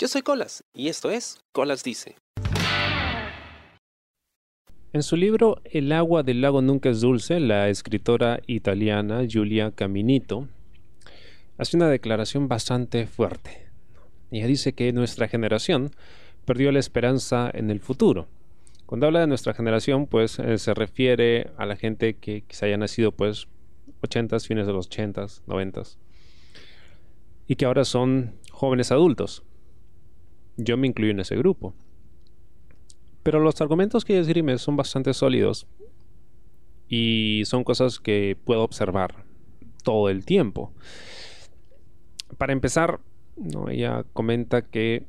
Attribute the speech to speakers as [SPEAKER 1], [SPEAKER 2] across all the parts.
[SPEAKER 1] Yo soy Colas y esto es Colas Dice.
[SPEAKER 2] En su libro El agua del lago nunca es dulce, la escritora italiana Giulia Caminito hace una declaración bastante fuerte. Ella dice que nuestra generación perdió la esperanza en el futuro. Cuando habla de nuestra generación, pues eh, se refiere a la gente que quizá haya nacido pues 80 fines de los 80 90 y que ahora son jóvenes adultos. Yo me incluyo en ese grupo. Pero los argumentos que esgrime son bastante sólidos y son cosas que puedo observar todo el tiempo. Para empezar, ¿no? ella comenta que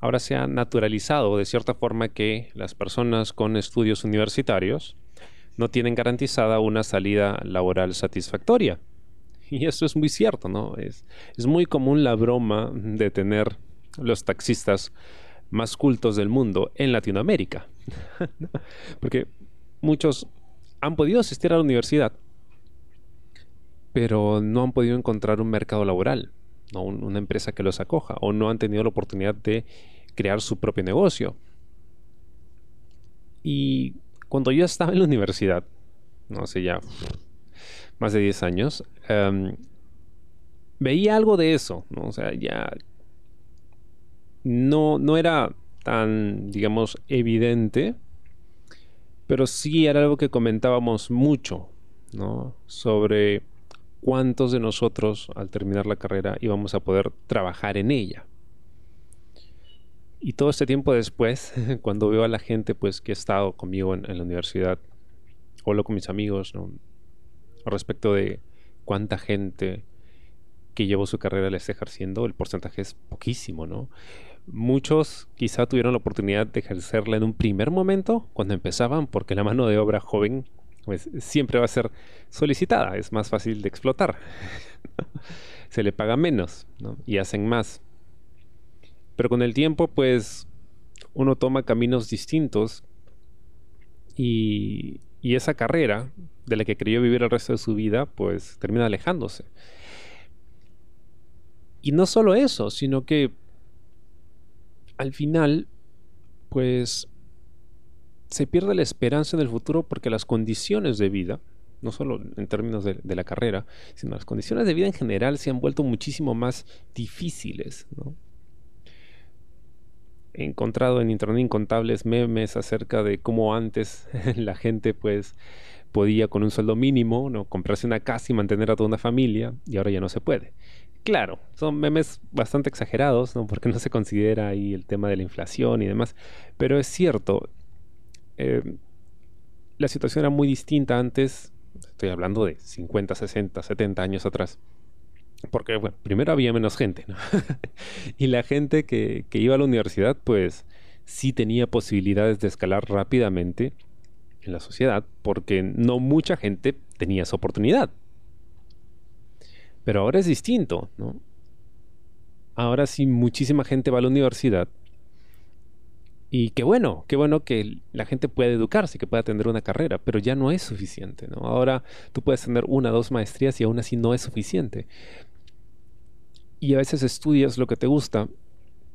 [SPEAKER 2] ahora se ha naturalizado de cierta forma que las personas con estudios universitarios no tienen garantizada una salida laboral satisfactoria. Y eso es muy cierto, ¿no? Es, es muy común la broma de tener los taxistas más cultos del mundo en Latinoamérica. Porque muchos han podido asistir a la universidad, pero no han podido encontrar un mercado laboral, ¿no? una empresa que los acoja, o no han tenido la oportunidad de crear su propio negocio. Y cuando yo estaba en la universidad, no sé, ya más de 10 años, em, veía algo de eso, ¿no? O sea, ya no, no era tan, digamos, evidente, pero sí era algo que comentábamos mucho, ¿no? Sobre cuántos de nosotros al terminar la carrera íbamos a poder trabajar en ella. Y todo este tiempo después, cuando veo a la gente pues que ha estado conmigo en, la universidad, hablo con mis amigos, ¿no? Respecto de cuánta gente que llevó su carrera la está ejerciendo, el porcentaje es poquísimo, ¿no? Muchos quizá tuvieron la oportunidad de ejercerla en un primer momento cuando empezaban, porque la mano de obra joven pues, siempre va a ser solicitada, es más fácil de explotar. Se le paga menos y hacen más. Pero con el tiempo, pues, uno toma caminos distintos y, y esa carrera de la que creyó vivir el resto de su vida, pues termina alejándose. Y no solo eso, sino que al final, pues se pierde la esperanza en el futuro porque las condiciones de vida, no solo en términos de, la carrera, sino las condiciones de vida en general se han vuelto muchísimo más difíciles. He encontrado en internet incontables memes acerca de cómo antes la gente pues podía con un sueldo mínimo ¿no? comprarse una casa y mantener a toda una familia y ahora ya no se puede. Claro, son memes bastante exagerados, ¿no? porque no se considera ahí el tema de la inflación y demás, pero es cierto, eh, la situación era muy distinta antes, estoy hablando de 50, 60, 70 años atrás. Porque, bueno, primero había menos gente, ¿no? y la gente que, que iba a la universidad, pues sí tenía posibilidades de escalar rápidamente en la sociedad, porque no mucha gente tenía esa oportunidad. Pero ahora es distinto, ¿no? Ahora sí muchísima gente va a la universidad. Y qué bueno, qué bueno que la gente pueda educarse, que pueda tener una carrera, pero ya no es suficiente, ¿no? Ahora tú puedes tener una dos maestrías y aún así no es suficiente. Y a veces estudias lo que te gusta,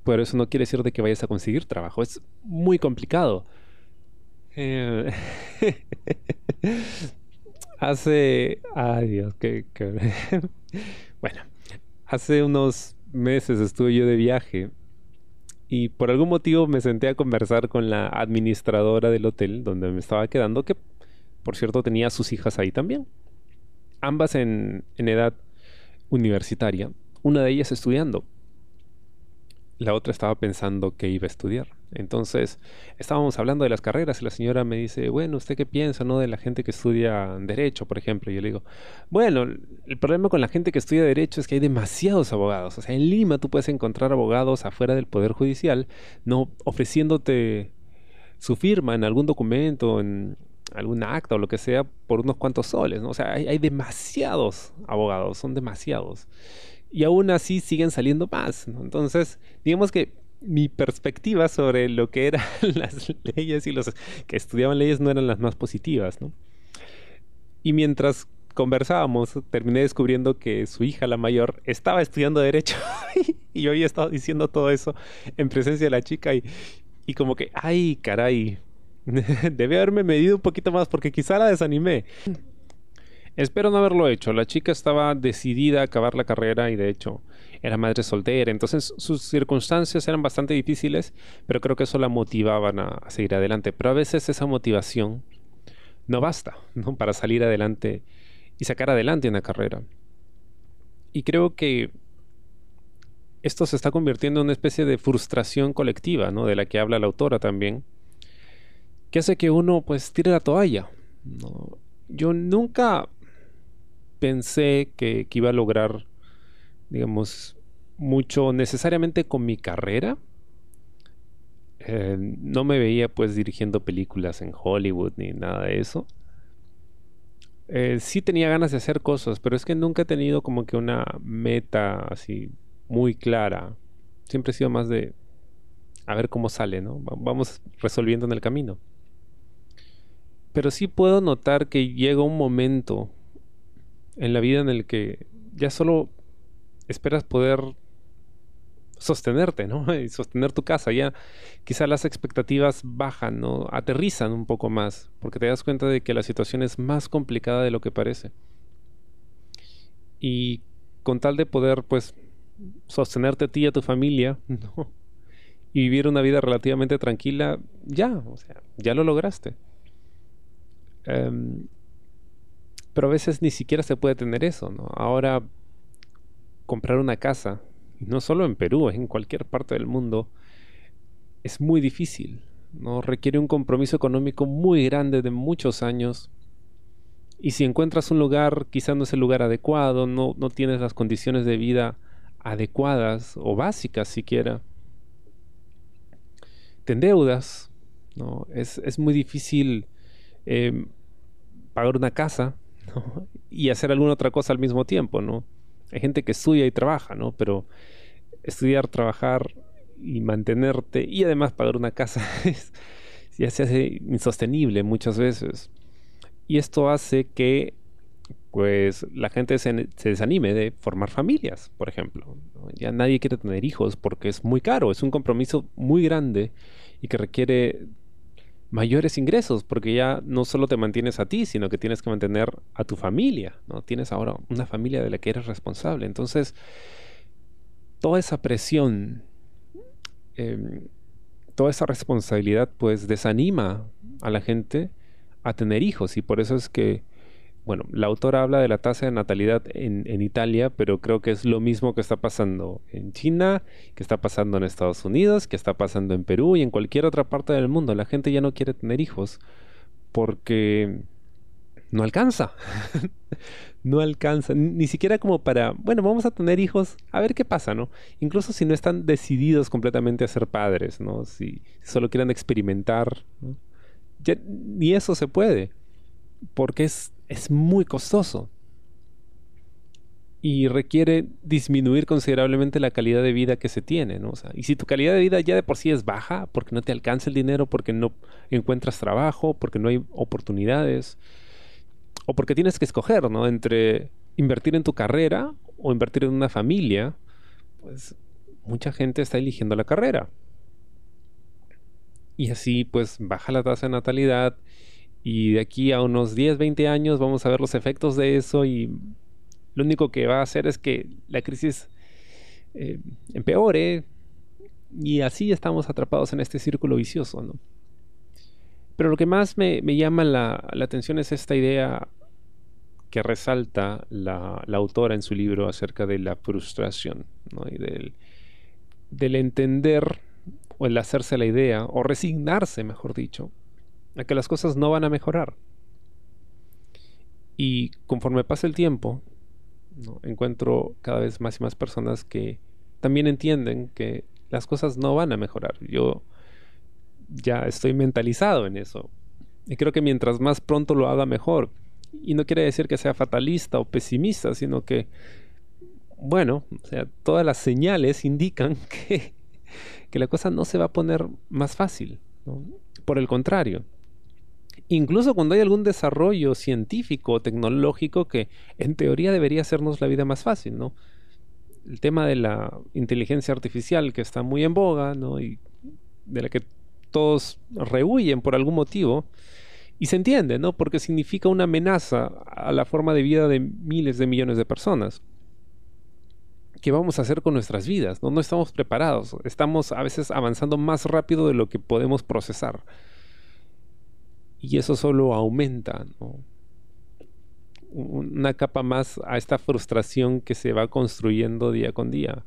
[SPEAKER 2] pero eso no quiere decir de que vayas a conseguir trabajo. Es muy complicado. Eh, hace... Ay Dios, qué... bueno, hace unos meses estuve yo de viaje y por algún motivo me senté a conversar con la administradora del hotel donde me estaba quedando, que por cierto tenía sus hijas ahí también. Ambas en, en edad universitaria, una de ellas estudiando la otra estaba pensando que iba a estudiar. Entonces, estábamos hablando de las carreras y la señora me dice, bueno, ¿usted qué piensa, no? De la gente que estudia Derecho, por ejemplo. Y yo le digo, bueno, el problema con la gente que estudia Derecho es que hay demasiados abogados. O sea, en Lima tú puedes encontrar abogados afuera del Poder Judicial, no ofreciéndote su firma en algún documento, en algún acta o lo que sea, por unos cuantos soles, ¿no? O sea, hay, hay demasiados abogados, son demasiados y aún así siguen saliendo más. Entonces, digamos que mi perspectiva sobre lo que eran las leyes y los que estudiaban leyes no eran las más positivas. ¿no? Y mientras conversábamos, terminé descubriendo que su hija, la mayor, estaba estudiando Derecho. y yo había estado diciendo todo eso en presencia de la chica y, y como que, ay, caray, debe haberme medido un poquito más porque quizá la desanimé. Espero no haberlo hecho. La chica estaba decidida a acabar la carrera y de hecho era madre soltera. Entonces sus circunstancias eran bastante difíciles, pero creo que eso la motivaban a, seguir adelante. Pero a veces esa motivación no basta ¿no? para salir adelante y sacar adelante una carrera. Y creo que esto se está convirtiendo en una especie de frustración colectiva, ¿no? De la que habla la autora también, que hace que uno pues tire la toalla. Yo nunca pensé que, iba a lograr, digamos, mucho necesariamente con mi carrera. Eh, no me veía pues dirigiendo películas en Hollywood ni nada de eso. Eh, sí tenía ganas de hacer cosas, pero es que nunca he tenido como que una meta así muy clara. Siempre he sido más de a ver cómo sale, ¿no? Vamos resolviendo en el camino. Pero sí puedo notar que llega un momento en la vida en el que ya solo esperas poder sostenerte, ¿no? Y sostener tu casa. Ya quizá las expectativas bajan, ¿no? Aterrizan un poco más, porque te das cuenta de que la situación es más complicada de lo que parece. Y con tal de poder, pues, sostenerte a ti y a tu familia, ¿no? Y vivir una vida relativamente tranquila, ya, o sea, ya lo lograste. Em, pero a veces ni siquiera se puede tener eso, ¿no? Ahora comprar una casa, no solo en Perú, en cualquier parte del mundo, es muy difícil, ¿no? Requiere un compromiso económico muy grande de muchos años. Y si encuentras un lugar, quizá no es el lugar adecuado, no, no tienes las condiciones de vida adecuadas o básicas siquiera, te endeudas, ¿no? Es, es muy difícil eh, pagar una casa, y hacer alguna otra cosa al mismo tiempo, ¿no? Hay gente que estudia y trabaja, ¿no? Pero estudiar, trabajar y mantenerte y además pagar una casa ya se hace insostenible muchas veces. Y esto hace que pues la gente se, desanime de formar familias, por ejemplo. Ya nadie quiere tener hijos porque es muy caro, es un compromiso muy grande y que requiere mayores ingresos, porque ya no solo te mantienes a ti, sino que tienes que mantener a tu familia, ¿no? Tienes ahora una familia de la que eres responsable. Entonces, toda esa presión, em, toda esa responsabilidad, pues desanima a la gente a tener hijos y por eso es que bueno, la autora habla de la tasa de natalidad en, Italia, pero creo que es lo mismo que está pasando en China, que está pasando en Estados Unidos, que está pasando en Perú y en cualquier otra parte del mundo. La gente ya no quiere tener hijos porque no alcanza. no alcanza. Ni siquiera como para, bueno, vamos a tener hijos, a ver qué pasa, ¿no? Incluso si no están decididos completamente a ser padres, ¿no? Si, solo quieren experimentar, ni eso se puede. Porque es es muy costoso y requiere disminuir considerablemente la calidad de vida que se tiene, ¿no? y si tu calidad de vida ya de por sí es baja, porque no te alcanza el dinero, porque no encuentras trabajo, porque no hay oportunidades, o porque tienes que escoger, ¿no? Entre invertir en tu carrera o invertir en una familia, pues mucha gente está eligiendo la carrera. Y así pues baja la tasa de natalidad y de aquí a unos 10, 20 años vamos a ver los efectos de eso y lo único que va a hacer es que la crisis eh, empeore y así estamos atrapados en este círculo vicioso, ¿no? Pero lo que más me, llama la, atención es esta idea que resalta la, autora en su libro acerca de la frustración ¿no? y del, del entender o el hacerse la idea o resignarse, mejor dicho, a que las cosas no van a mejorar. Y conforme pasa el tiempo, encuentro cada vez más y más personas que también entienden que las cosas no van a mejorar. Yo ya estoy mentalizado en eso. Y creo que mientras más pronto lo haga mejor. Y no quiere decir que sea fatalista o pesimista, sino que, bueno, o sea, todas las señales indican que, que la cosa no se va a poner más fácil. Por el contrario, Incluso cuando hay algún desarrollo científico o tecnológico que en teoría debería hacernos la vida más fácil, ¿no? El tema de la inteligencia artificial que está muy en boga, ¿no? Y de la que todos rehuyen por algún motivo. Y se entiende, ¿no? Porque significa una amenaza a la forma de vida de miles de millones de personas. ¿Qué vamos a hacer con nuestras vidas? No, no estamos preparados. Estamos a veces avanzando más rápido de lo que podemos procesar. Y eso solo aumenta una capa más a esta frustración que se va construyendo día con día.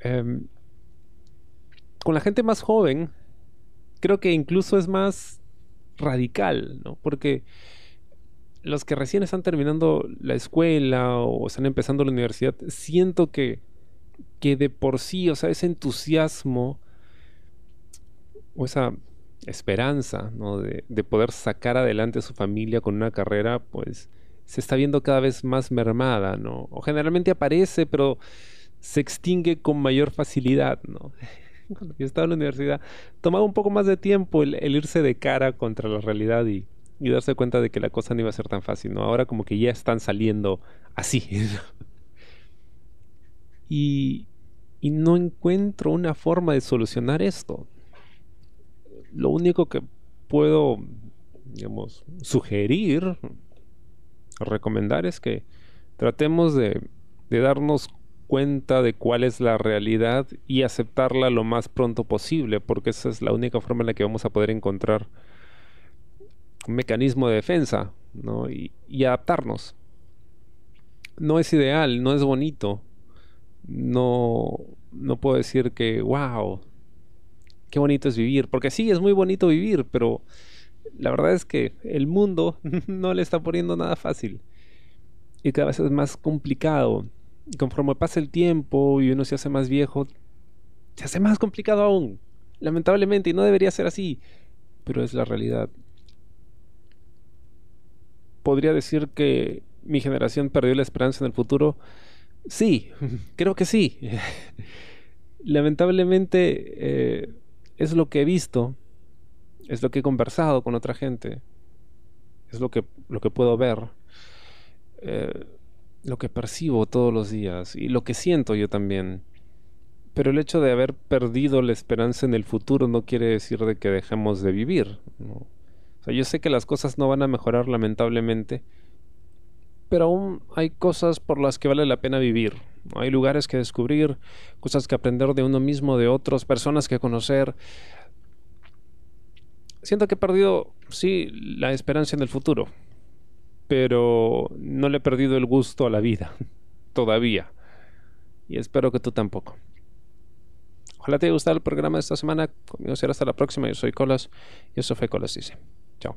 [SPEAKER 2] Em, con la gente más joven, creo que incluso es más radical, ¿no? Porque los que recién están terminando la escuela o están empezando la universidad, siento que, que de por sí, o sea, ese entusiasmo o esa esperanza ¿no? de, de, poder sacar adelante a su familia con una carrera, pues se está viendo cada vez más mermada, ¿no? O generalmente aparece, pero se extingue con mayor facilidad, ¿no? Cuando yo estaba en la universidad, tomaba un poco más de tiempo el, irse de cara contra la realidad y, y, darse cuenta de que la cosa no iba a ser tan fácil, ¿no? Ahora como que ya están saliendo así. y, y no encuentro una forma de solucionar esto lo único que puedo, digamos, sugerir, recomendar es que tratemos de, darnos cuenta de cuál es la realidad y aceptarla lo más pronto posible, porque esa es la única forma en la que vamos a poder encontrar un mecanismo de defensa ¿no? y, y adaptarnos. No es ideal, no es bonito. No, no puedo decir que, wow, qué bonito es vivir. Porque sí, es muy bonito vivir, pero la verdad es que el mundo no le está poniendo nada fácil. Y cada vez es más complicado. Conforme pasa el tiempo y uno se hace más viejo, se hace más complicado aún. Lamentablemente, y no debería ser así. Pero es la realidad. Podría decir que mi generación perdió la esperanza en el futuro. Sí, creo que sí. Lamentablemente, eh, es lo que he visto, es lo que he conversado con otra gente, es lo que, lo que puedo ver, eh, lo que percibo todos los días y lo que siento yo también. Pero el hecho de haber perdido la esperanza en el futuro no quiere decir de que dejemos de vivir. O sea, yo sé que las cosas no van a mejorar lamentablemente, pero aún hay cosas por las que vale la pena vivir. Hay lugares que descubrir, cosas que aprender de uno mismo, de otros, personas que conocer. Siento que he perdido, sí, la esperanza en el futuro, pero no le he perdido el gusto a la vida, todavía. Y espero que tú tampoco. Ojalá te haya gustado el programa de esta semana. Conmigo será hasta la próxima. Yo soy Colas y eso fue Colas Dice. Chao.